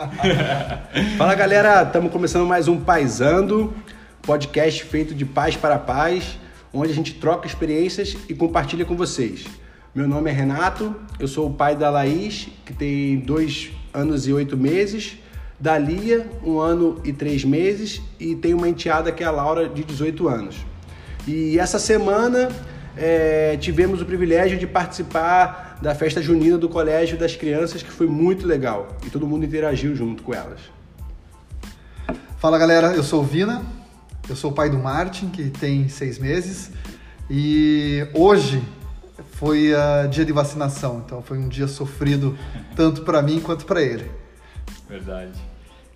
Fala galera, estamos começando mais um Paisando, podcast feito de paz para paz, onde a gente troca experiências e compartilha com vocês. Meu nome é Renato, eu sou o pai da Laís, que tem dois anos e oito meses, da Lia, um ano e três meses, e tem uma enteada que é a Laura, de 18 anos. E essa semana é, tivemos o privilégio de participar da festa junina do Colégio das Crianças, que foi muito legal. E todo mundo interagiu junto com elas. Fala galera, eu sou o Vina, eu sou o pai do Martin, que tem seis meses, e hoje foi uh, dia de vacinação, então foi um dia sofrido tanto para mim quanto para ele. Verdade.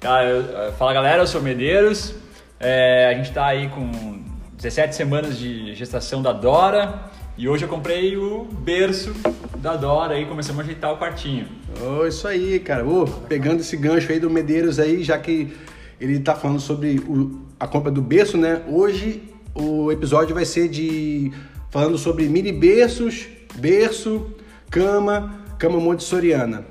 Cara, eu, fala galera, eu sou o Medeiros, é, a gente está aí com 17 semanas de gestação da Dora e hoje eu comprei o berço da Dora e começamos a ajeitar o quartinho. Oh, isso aí, cara. Oh, pegando esse gancho aí do Medeiros aí, já que ele tá falando sobre o, a compra do berço, né? Hoje o episódio vai ser de falando sobre mini berços, berço, cama, cama montessoriana.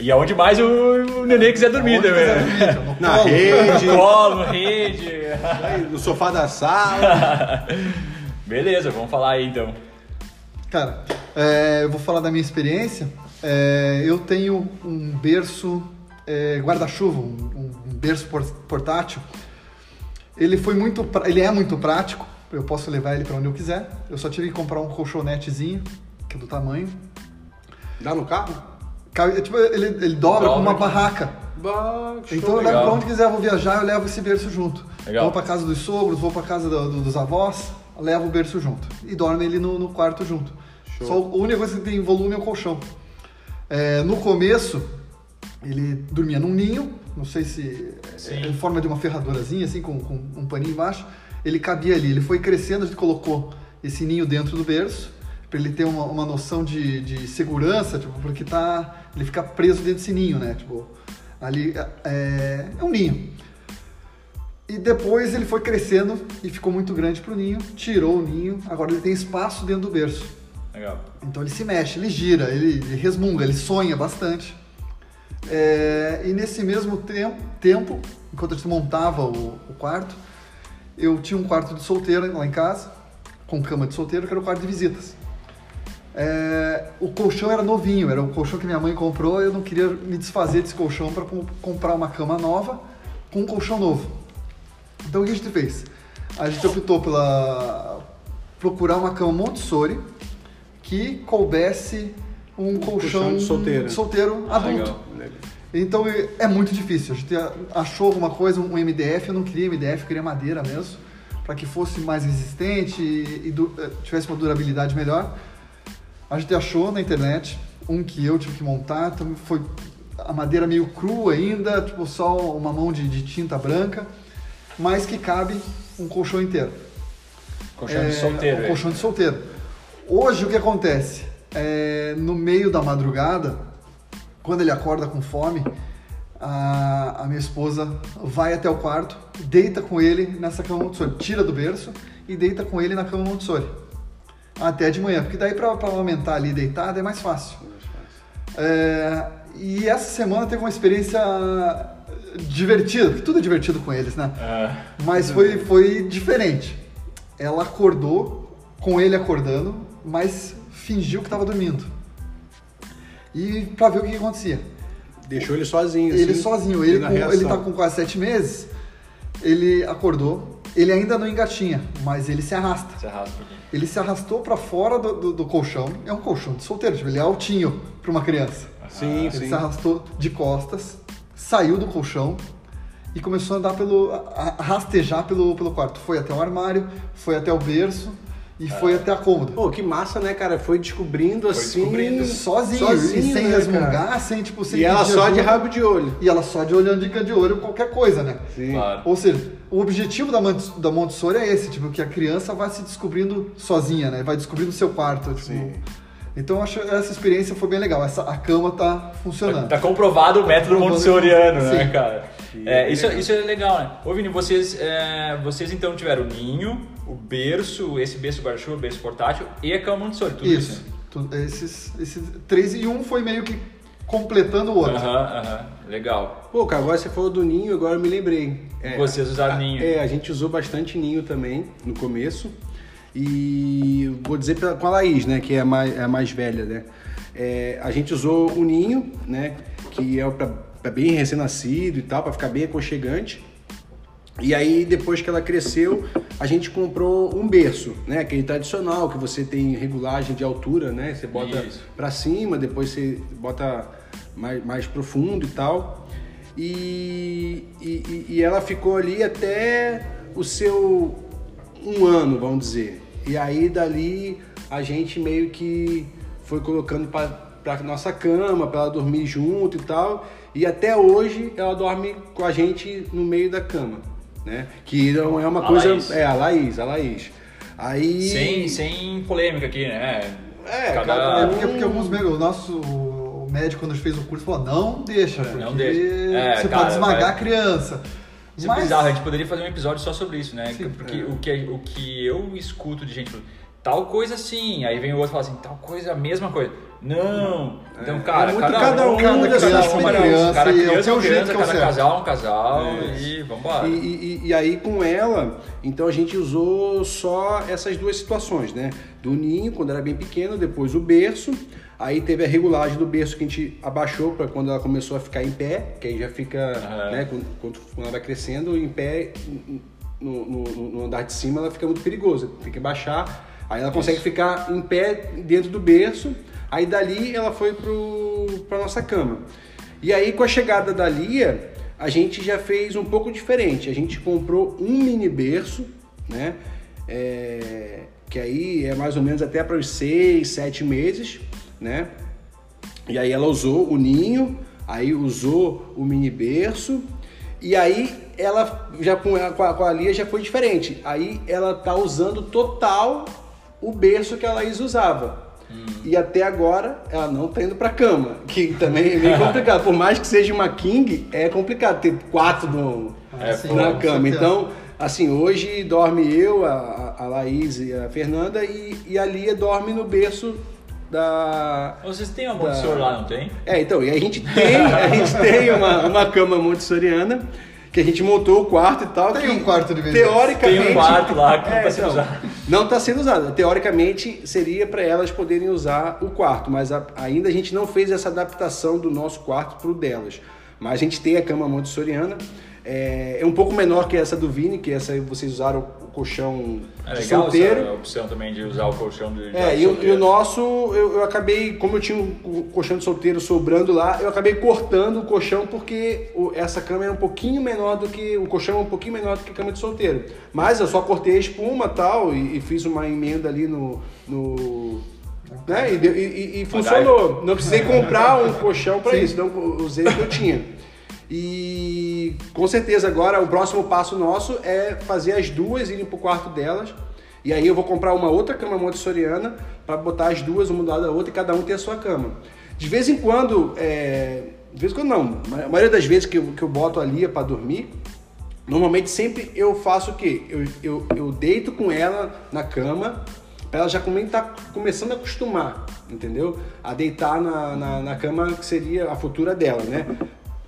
E aonde mais o, o neném quiser dormir, né? Na rede. No colo, rede. no sofá da sala. Beleza, vamos falar aí então. Cara, é, eu vou falar da minha experiência. É, eu tenho um berço é, guarda-chuva, um, um, berço portátil. Ele foi muito, ele é muito prático. Eu posso levar ele para onde eu quiser. Eu só tive que comprar um colchonetezinho, que é do tamanho. Dá no carro? Tipo, ele, ele dobra, com uma barraca. Bah, então eu levo pra onde quiser, eu vou viajar, eu levo esse berço junto. Legal. Vou pra casa dos sogros, vou pra casa do, do, dos avós, levo o berço junto. E dorme ele no, no quarto junto. Show. Só a única coisa que tem volume é o colchão. É, no começo, ele dormia num ninho, não sei se Sim. em forma de uma ferradurazinha, assim, com, com um paninho embaixo. Ele cabia ali, ele foi crescendo, a gente colocou esse ninho dentro do berço para ele ter uma, uma noção de, de segurança, tipo, porque tá, ele fica preso dentro desse ninho, né? Tipo, ali é, é um ninho. E depois ele foi crescendo e ficou muito grande para o ninho, tirou o ninho, agora ele tem espaço dentro do berço. Legal. Então ele se mexe, ele gira, ele, ele resmunga, ele sonha bastante. É, e nesse mesmo tempo, tempo, enquanto a gente montava o, o quarto, eu tinha um quarto de solteiro lá em casa, com cama de solteiro, que era o quarto de visitas. É, o colchão era novinho, era o colchão que minha mãe comprou. Eu não queria me desfazer desse colchão para comprar uma cama nova com um colchão novo. Então o que a gente fez? A gente optou pela procurar uma cama Montessori que coubesse um colchão, colchão solteiro. solteiro adulto. Legal, legal. Então é muito difícil. A gente achou alguma coisa, um MDF. Eu não queria MDF, eu queria madeira mesmo, para que fosse mais resistente e, e eh, tivesse uma durabilidade melhor. A gente achou na internet um que eu tive que montar, então foi a madeira meio crua ainda, tipo só uma mão de, de tinta branca, mas que cabe um colchão inteiro. Colchão é, de solteiro. Um colchão de solteiro. Hoje o que acontece? É, no meio da madrugada, quando ele acorda com fome, a, a, minha esposa vai até o quarto, deita com ele nessa cama Montessori, tira do berço e deita com ele na cama Montessori até de manhã, porque daí para aumentar ali deitado é mais fácil. É, e essa semana teve uma experiência divertida, porque tudo é divertido com eles, né? É. Mas foi, foi diferente. Ela acordou com ele acordando, mas fingiu que estava dormindo. E para ver o que, que, acontecia. Deixou ele sozinho. Ele assim, sozinho. Ele, com, ele tá com quase sete meses. Ele acordou. Ele ainda não engatinha, mas ele se arrasta. Se arrasta ele se arrastou para fora do, do, do, colchão. É um colchão de solteiro, tipo, ele é altinho para uma criança. Sim, ele sim. se arrastou de costas, saiu do colchão e começou a andar pelo. a rastejar pelo, pelo quarto. Foi até o armário, foi até o berço e é. foi até a cômoda. Pô, que massa, né, cara? Foi descobrindo foi assim. Descobrindo. Sozinho, sozinho sem né, resmungar, cara? sem tipo. Sem e ela só ajuda. de rabo de olho. E ela só de olhando dica de olho qualquer coisa, né? Sim. Claro. Ou seja, o objetivo da, da Montessori é esse, tipo, que a criança vai se descobrindo sozinha, né? Vai descobrindo o seu quarto. Tipo, Sim. Então acho essa experiência foi bem legal. Essa, a cama tá funcionando. Tá, tá comprovado o método tá montessoriano, né, cara? É, isso, isso é legal, né? Ô Vini, vocês, é, vocês então tiveram o ninho, o berço, esse berço guarda-chuva, berço portátil e a cama Montessori, tudo isso. isso. esses, esses três e um foi meio que completando o outro. Aham, aham, Legal. Pô, cara, agora você falou do ninho, agora eu me lembrei. É, Vocês usaram a- ninho. É, a gente usou bastante ninho também no começo. E vou dizer com a Laís, né, que é a mais, é a mais velha, né? É, a gente usou o ninho, né, que é para bem recém-nascido e tal, para ficar bem aconchegante. E aí, depois que ela cresceu, a gente comprou um berço, né? Aquele tradicional, que você tem regulagem de altura, né? Você bota pra cima, depois você bota mais, mais profundo e tal. E, e- e ela ficou ali até o seu um ano, vamos dizer. E aí, dali, a gente meio que foi colocando pra, pra nossa cama, pra ela dormir junto e tal. E até hoje, ela dorme com a gente no meio da cama, né? Que não é uma A coisa... Laís. É, a Laís, a Laís. Aí... Sem, sem polêmica aqui, né? É, Cada- cada É porque, porque alguns médicos, o nosso médico, quando a gente fez o curso, falou: não deixa, porque não deixa. É, você cara, pode esmagar vai- a criança. Isso é bizarro, a gente poderia fazer um episódio só sobre isso, né? Sim, Porque é. o, que, o que eu escuto de gente tal coisa sim, aí vem o outro e fala assim, tal coisa, a mesma coisa. Não! Então, É, cara, é cada, cada um cada é criança, Cada o criança é jeito criança, é cada certo. casal é um casal É. e vambora. E, e- e aí com ela, então a gente usou só essas duas situações, né? Do ninho, quando era bem pequeno, depois o berço. Aí teve a regulagem do berço que a gente abaixou para quando ela começou a ficar em pé, que aí já fica, Aham. né? Quando, quando ela vai crescendo, em pé, no, no- no andar de cima, ela fica muito perigosa. Tem que baixar. Aí ela consegue ficar em pé dentro do berço. Aí dali ela foi pro, pra nossa cama. E aí com a chegada da Lia, a gente já fez um pouco diferente. A gente comprou um mini berço, né? É, que aí é mais ou menos até para os seis, sete meses, né? E aí ela usou o ninho, aí usou o mini berço, e aí ela já com a, com a Lia já foi diferente. Aí ela tá usando total o berço que a Laís usava. E até agora ela não tá indo pra cama, que também é meio complicado. Por mais que seja uma king, é complicado ter quatro no, É, na cama. Então, assim, hoje dorme eu, a, a Laís e a Fernanda, e, e a Lia dorme no berço da, Vocês têm uma Montessori lá, não tem? é, então, e a gente tem, a gente tem uma, uma cama montessoriana que a gente montou o quarto e tal. Tem que, um quarto de. Teoricamente. Tem um quarto lá que não É, tá sendo então, usado. Não está sendo usado. Teoricamente seria para elas poderem usar o quarto, mas a- ainda a gente não fez essa adaptação do nosso quarto para o delas. Mas a gente tem a cama montessoriana. É, é um pouco menor que essa do Vini, que essa aí vocês usaram o colchão É legal solteiro. essa opção também de usar o colchão de É, de e, o- e o nosso, eu, eu acabei, como eu tinha um colchão de solteiro sobrando lá, eu acabei cortando o colchão porque o- essa cama é um pouquinho menor do que. O colchão é um pouquinho menor do que a cama de solteiro. Mas eu só cortei a espuma tal, e, e fiz uma emenda ali no. no né? E, e- e- funcionou. Não precisei comprar um colchão para isso, então eu usei o que eu tinha. E com certeza agora o próximo passo nosso é fazer as duas irem pro quarto delas. E aí eu vou comprar uma outra cama montessoriana para botar as duas uma do lado da outra e cada um ter a sua cama. De vez em quando, é, de vez em quando não, a maioria das vezes que eu, que eu boto a Lia para dormir, normalmente sempre eu faço o quê? Eu, eu, eu deito com ela na cama para ela já tá começando a acostumar, entendeu? A deitar na, na, na cama que seria a futura dela, né?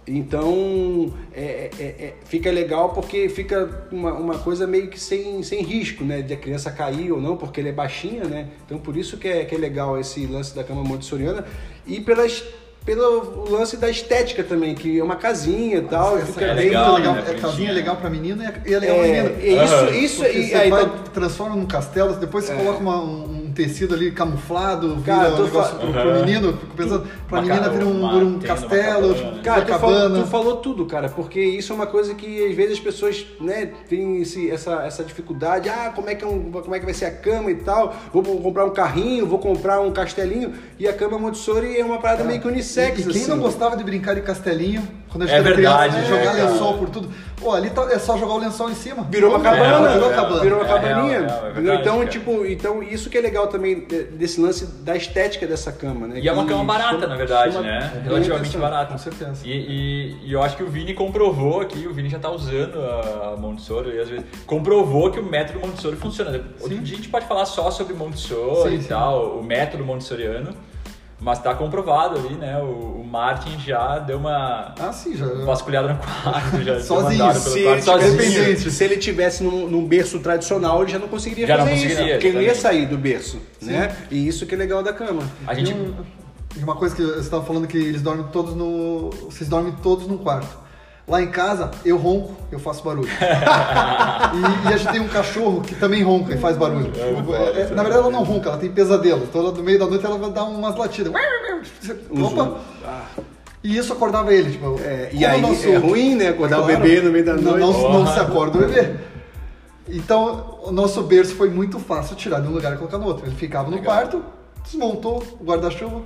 Então é, é- é- fica legal porque fica uma, uma coisa meio que sem, sem risco, né? De a criança cair ou não, porque ela é baixinha, né? Então por isso que é, que é legal esse lance da cama montessoriana e pelas, pelo lance da estética também, que é uma casinha e tal, Essa fica é bem legal, legal, né, é casinha bonitinha. legal pra menino e e ela é uma É, menina. é isso, Aham. isso Porque aí. você aí, vai, então- transforma num castelo, depois você coloca uma- um, um tecido ali camuflado, vira Cara, um tô negócio fa- pro, pro menino, fico pensando, pra Uma menina vira um, vira um castelo, cabana. tipo, Cara, uma tu falou, cabana. tu falou tudo, cara, porque isso é uma coisa que às vezes as pessoas, né, têm esse, essa, essa dificuldade. Ah, como é, que é um, como é que vai ser a cama e tal? Vou comprar um carrinho, vou comprar um castelinho. E a cama Montessori é uma parada meio que unissex, E, e quem assim. não gostava de brincar de castelinho, quando a gente É verdade, criança, é, jogar lençol por tudo. Pô, ali tá- é só jogar o lençol em cima. Virou uma cabana, virou é, cabana. virou uma É cabaninha. é é verdade, então, cara. tipo, então isso que é legal também de- desse lance da estética dessa cama, né? E é uma que cama barata, chama- na verdade, chama né? Relativamente barata. Com certeza. E, e- e eu acho que o Vini comprovou aqui, o Vini já tá usando a Montessori, e às vezes comprovou que o método Montessori funciona. Outro Sim. dia a gente pode falar só sobre Montessori Sim, e sim. tal, o método Montessoriano. Mas tá comprovado ali, né? O, o Martin já deu uma Ah, sim, já. vasculhada no quarto, já Sozinho, Se quarto tivesse, sozinho. se ele tivesse num, num berço tradicional, ele já não conseguiria Já não fazer conseguiria, isso, porque ele não ia sair do berço, né? E isso que é legal da cama. A gente... E uma coisa que você estava falando que eles dormem todos no. Vocês dormem todos num quarto. Lá em casa, eu ronco, eu faço barulho. e, e a gente tem um cachorro que também ronca e faz barulho. É, é, na verdade, ela não ronca, ela tem pesadelo. Então, ela, no meio da noite, ela vai dar umas latidas. Opa! E isso acordava ele. Tipo, É, e aí o nosso- é ruim, né? Acordar o Claro, bebê no meio da não- noite. Não, não se acorda o bebê. Então, o nosso berço foi muito fácil tirar de um lugar e colocar no outro. Ele ficava no Legal. quarto, desmontou o guarda-chuva,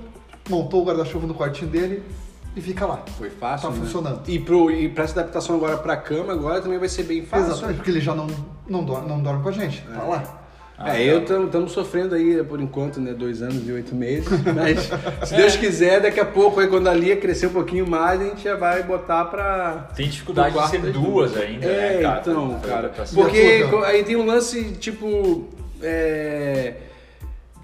montou o guarda-chuva no quartinho dele e fica lá. Foi fácil, Tá né? funcionando. E, pro, e pra essa adaptação agora pra cama, agora também vai ser bem fácil. Exatamente, porque ele já não, não, dorme, não dorme com a gente, tá lá. É, eu estamos sofrendo aí por enquanto, né? Dois anos e oito meses. Mas se Deus quiser, daqui a pouco, aí, quando a Lia crescer um pouquinho mais, a gente já vai botar pra. Tem dificuldade de ser duas ainda, é, né, cara? então, Pra- cara. pra- Porque aí tem um lance, tipo. É,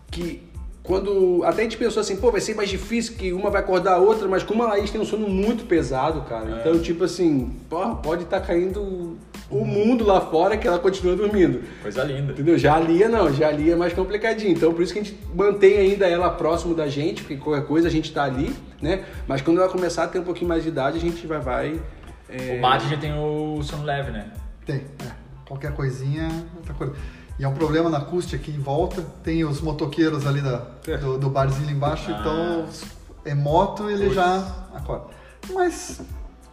que quando. Até a gente pensou assim, pô, vai ser mais difícil que uma vai acordar a outra, mas como a Laís tem um sono muito pesado, cara. É. Então, tipo assim, porra, pode estar caindo o mundo lá fora que ela continua dormindo. Coisa linda. Entendeu? Já a Lia não, já a Lia é mais complicadinho. Então por isso que a gente mantém ainda ela próximo da gente, porque qualquer coisa a gente tá ali, né? Mas quando ela começar a ter um pouquinho mais de idade, a gente vai vai. é, O Martin já tem o sono leve, né? Tem, é. Qualquer coisinha, outra coisa. E é um problema na acústica aqui em volta. Tem os motoqueiros ali da, do, do barzinho ali embaixo, Ah. então é moto ele já acorda. Mas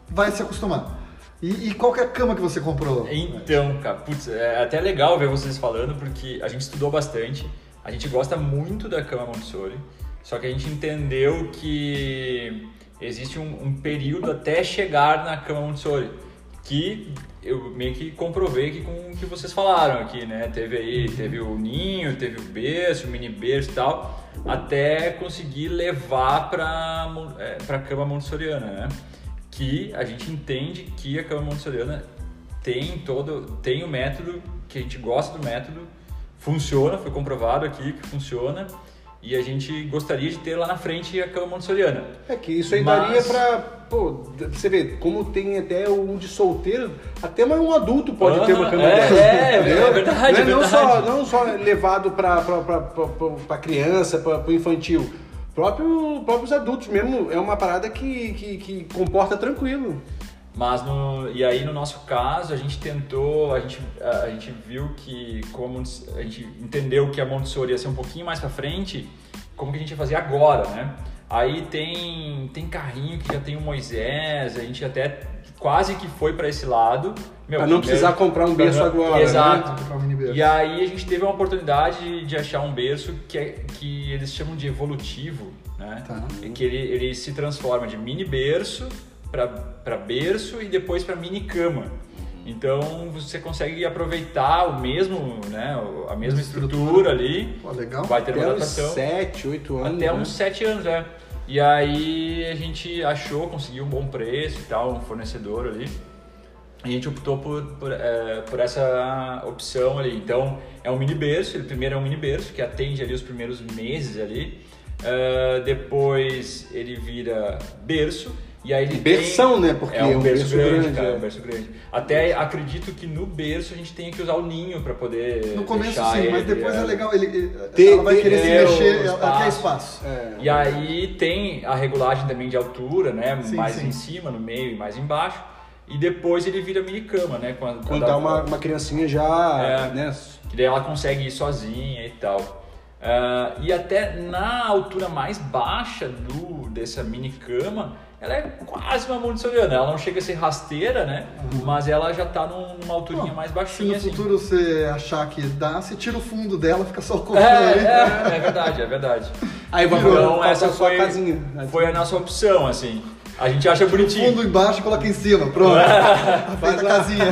vai se acostumar. E, e qual é a cama que você comprou? Então, cara, putz, é até legal ver vocês falando, porque a gente estudou bastante, a gente gosta muito da cama Montessori, só que a gente entendeu que existe um, um período até chegar na cama Montessori, que eu meio que comprovei aqui com o que vocês falaram aqui, né? Teve aí, teve o ninho, teve o berço, o mini berço e tal, até conseguir levar para é, para cama montessoriana, né? Que a gente entende que a cama montessoriana tem todo tem o método que a gente gosta do método, funciona, foi comprovado aqui que funciona. E a gente gostaria de ter lá na frente a cama montessoriana. É que isso aí Mas- daria pra. Pô, você vê, como tem até um de solteiro, até mais um adulto pode ter uma cama é, dessa. é, entendeu? é verdade, não, é não. Só, não só levado pra criança, pra, pro infantil. Próprio, próprios adultos mesmo, é uma parada que, que, que comporta tranquilo. Mas no, e aí no nosso caso a gente tentou, a gente, a, a gente viu que como a gente entendeu que a Montessori ia ser um pouquinho mais pra frente, como que a gente ia fazer agora, né? Aí tem tem carrinho que já tem o Moisés, a gente até quase que foi pra esse lado. Meu, Pra não precisar comprar um berço agora, né? Exato. E aí a gente teve uma oportunidade de, achar um berço que, é, que eles chamam de evolutivo, né? Tá. É que ele, ele se transforma de mini berço para berço e depois para mini cama. Então você consegue aproveitar o mesmo, né, a mesma estrutura ali, Pô, legal. vai ter uma Até uns adaptação 7, 8 anos. até né? uns 7 anos, é. E aí a gente achou, conseguiu um bom preço e tal, um fornecedor ali. E a gente optou por, por, é, por essa opção ali. Então é um mini berço, ele primeiro é um mini berço que atende ali os primeiros meses ali. É, depois ele vira berço. E aí ele Berção, tem- né? Porque é um, é um berço, berço grande, grande, cara, é. é um berço grande. Até acredito que no berço a gente tenha que usar o ninho para poder No começo sim, mas ele, depois é é. legal. Ele, ele- Ter- ela vai ter- querer se é, o mexer, ela quer espaço. É. E aí tem a regulagem também de altura, né? Sim, mais sim. em cima, no meio e mais embaixo. E depois ele vira mini cama, né? Quando, Quando tá uma, uma criancinha já, É. né? Que daí ela consegue ir sozinha e tal. Ah, e até na altura mais baixa do, dessa mini cama, ela é quase uma montessoriana. Ela não chega a ser rasteira, né? Mas ela já tá num- numa alturinha Bom, mais Se baixinha, no assim. futuro você achar que dá, você tira o fundo dela, fica só o É, colchão ali. é, é verdade, é verdade. Aí vai Então, essa foi, casinha. foi a nossa opção, assim. A gente acha bonitinho. Fundo embaixo e coloca em cima, pronto. Faz a casinha.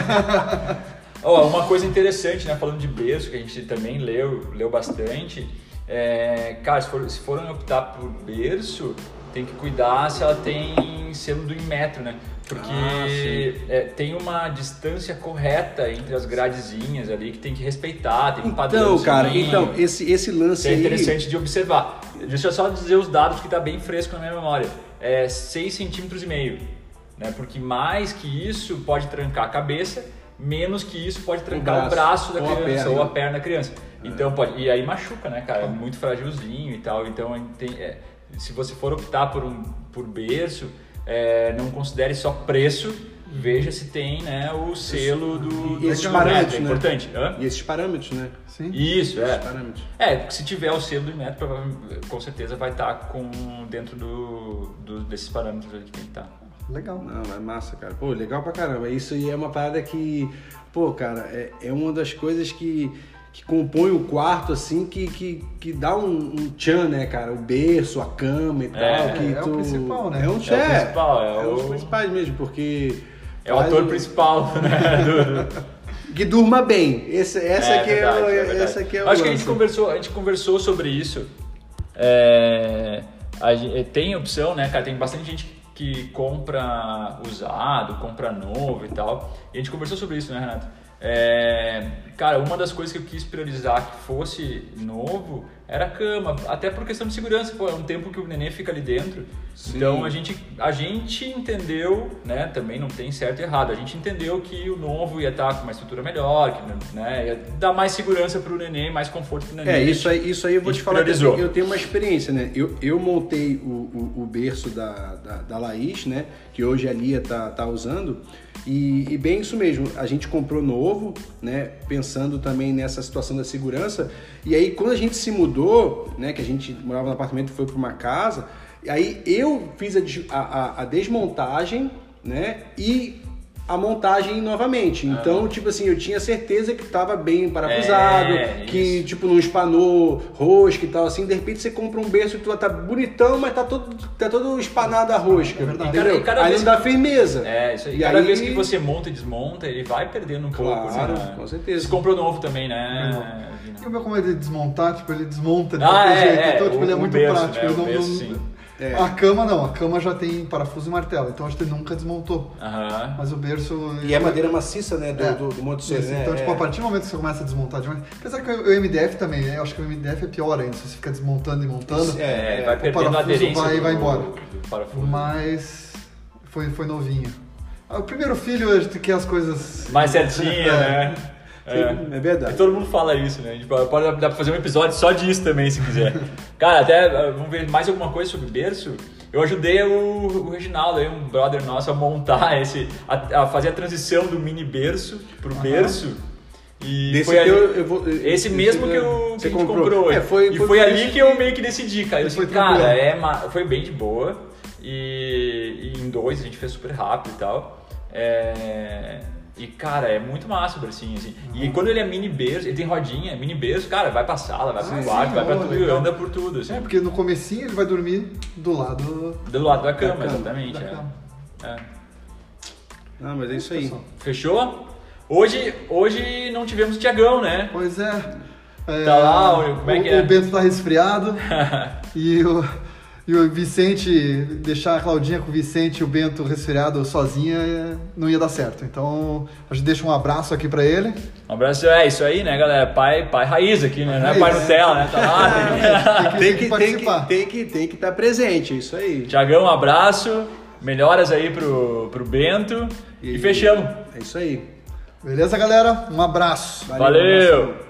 Ó, uma coisa interessante, né? Falando de berço, que a gente também leu, leu bastante. É, cara, se, for, se forem optar por berço, tem que cuidar se ela tem selo do Inmetro, né? Porque Ah, é, tem uma distância correta entre as gradezinhas ali que tem que respeitar, tem um Então, padrão. cara, então, esse, esse lance é aí. interessante de observar. Deixa eu só dizer os dados que tá bem fresco na minha memória. É 6 centímetros e meio, né? Porque mais que isso pode trancar a cabeça, menos que isso pode trancar o braço, braço, da criança perna. ou a perna da criança. Então pode e aí machuca, né, cara? É muito frágilzinho e tal. Então tem, é, se você for optar por um por berço, é, não considere só preço. Veja se tem, né, o selo do, E do esses do parâmetros, metro, é né? importante. Hã? E esses parâmetros, né? Sim. Isso, é. Parâmetros. É, porque se tiver o selo do metro, provavelmente, com certeza vai estar com, dentro do, do- desses parâmetros que tem que estar. Legal. Não, é massa, cara. Pô, legal pra caramba. Isso aí é uma parada que, pô, cara, é, é uma das coisas que, que compõe o quarto, assim, que, que, que dá um, um tchan, né, cara? O berço, a cama e tal. É, que é o tu... principal, né? É um É o tchan. principal, é os o- principais mesmo, porque. É o ator principal, né? do- Que durma bem. Esse, essa É aqui é, verdade, o- é verdade. essa aqui é o Acho que a gente conversou, a gente conversou sobre isso. É, a gen- tem opção, né, cara? Tem bastante gente que compra usado, compra novo e tal. E a gente conversou sobre isso, né, Renato? É, cara, uma das coisas que eu quis priorizar que fosse novo era a cama, até por questão de segurança, pô, é um tempo que o neném fica ali dentro. Sim. Então a gente, a gente entendeu, né, também não tem certo e errado, a gente entendeu que o novo ia estar com uma estrutura melhor, que né, ia dar mais segurança pro neném, mais conforto pro neném. É, isso aí, isso aí eu vou te falar priorizou. eu tenho uma experiência, né? Eu, eu montei o, o, o berço da, da, da Laís, né? Que hoje a Lia tá, tá usando. E, e bem isso mesmo, a gente comprou novo, né? Pensando também nessa situação da segurança. E aí, quando a gente se mudou, né? Que a gente morava no apartamento e foi para uma casa, aí eu fiz a, a- a desmontagem, né? E a montagem novamente. Então, tipo assim, eu tinha certeza que tava bem parafusado, É, que isso. tipo não espanou rosca e tal assim. De repente você compra um berço e tu tá bonitão, mas tá todo, tá todo espanado a rosca. É verdade. entendeu? E cada aí não dá firmeza. É, isso aí. E Cada aí- vez que você monta e desmonta, ele vai perdendo um pouco. Claro, né? com certeza. Você comprou novo também, né? E o meu como é de desmontar, tipo, ele desmonta de Ah, qualquer é, jeito. é, Então, tipo, o- ele é muito berço, prático. né, ele o não, berço, não- sim. É. A cama não, a cama já tem parafuso e martelo, então acho que ele nunca desmontou. Aham. Mas o berço. E é madeira maciça, né? Do, É. do, do Montessori, Isso, né? Então, tipo, É. a partir do momento que você começa a desmontar demais. Apesar que o MDF também, né? Eu acho que o MDF é pior ainda. Se você fica desmontando e montando. É, É, vai o perdendo a parafuso aderência vai- do, vai embora. parafuso. Mas foi, foi novinho. Ah, O primeiro filho, a gente quer as coisas. Mais certinha, É. né? Sim, é verdade. E todo mundo fala isso, né? A gente pode, pode- dá pra fazer um episódio só disso também, se quiser. Cara, até uh, vamos ver mais alguma coisa sobre berço. Eu ajudei o, o Reginaldo, aí, um brother nosso, a montar esse. a, a fazer a transição do mini berço pro berço. E Desse foi ali, teu, eu vou- esse esse mesmo que, o, que a gente comprou. comprou. É, foi- e foi foi, ali que eu meio que decidi, cara. Eu disse, cara, é, foi bem de boa. E, e em dois a gente fez super rápido e tal. É, e, cara, é muito massa o bercinho, assim. E quando ele é mini berço, ele tem rodinha, mini berço, cara, vai pra sala, vai pro Ah, quarto, sim, vai pra tudo, legal. anda por tudo, assim. É, porque no comecinho ele vai dormir do lado Do lado da cama, cama, exatamente. da é. cama. É. Ah, mas é isso aí. Fechou? Hoje, hoje não tivemos o Tiagão, né? Pois é. É, Tá lá, o- como é o, que é? o Bento tá resfriado e, o, e o Vicente, deixar a Claudinha com o Vicente e o Bento resfriado sozinha é, não ia dar certo. Então a gente deixa um abraço aqui pra ele. Um abraço, é isso aí, né, galera? Pai, pai raiz aqui, né? Não é Raiz, pai é. Nutella, né? Tá lá, tem... Tem que, tem, que, participar. tem, que, tem que estar presente, é isso aí. Tiagão, um abraço. Melhoras aí pro, pro Bento. E, E- fechamos. É isso aí. Beleza, galera? Um abraço. Valeu. abração.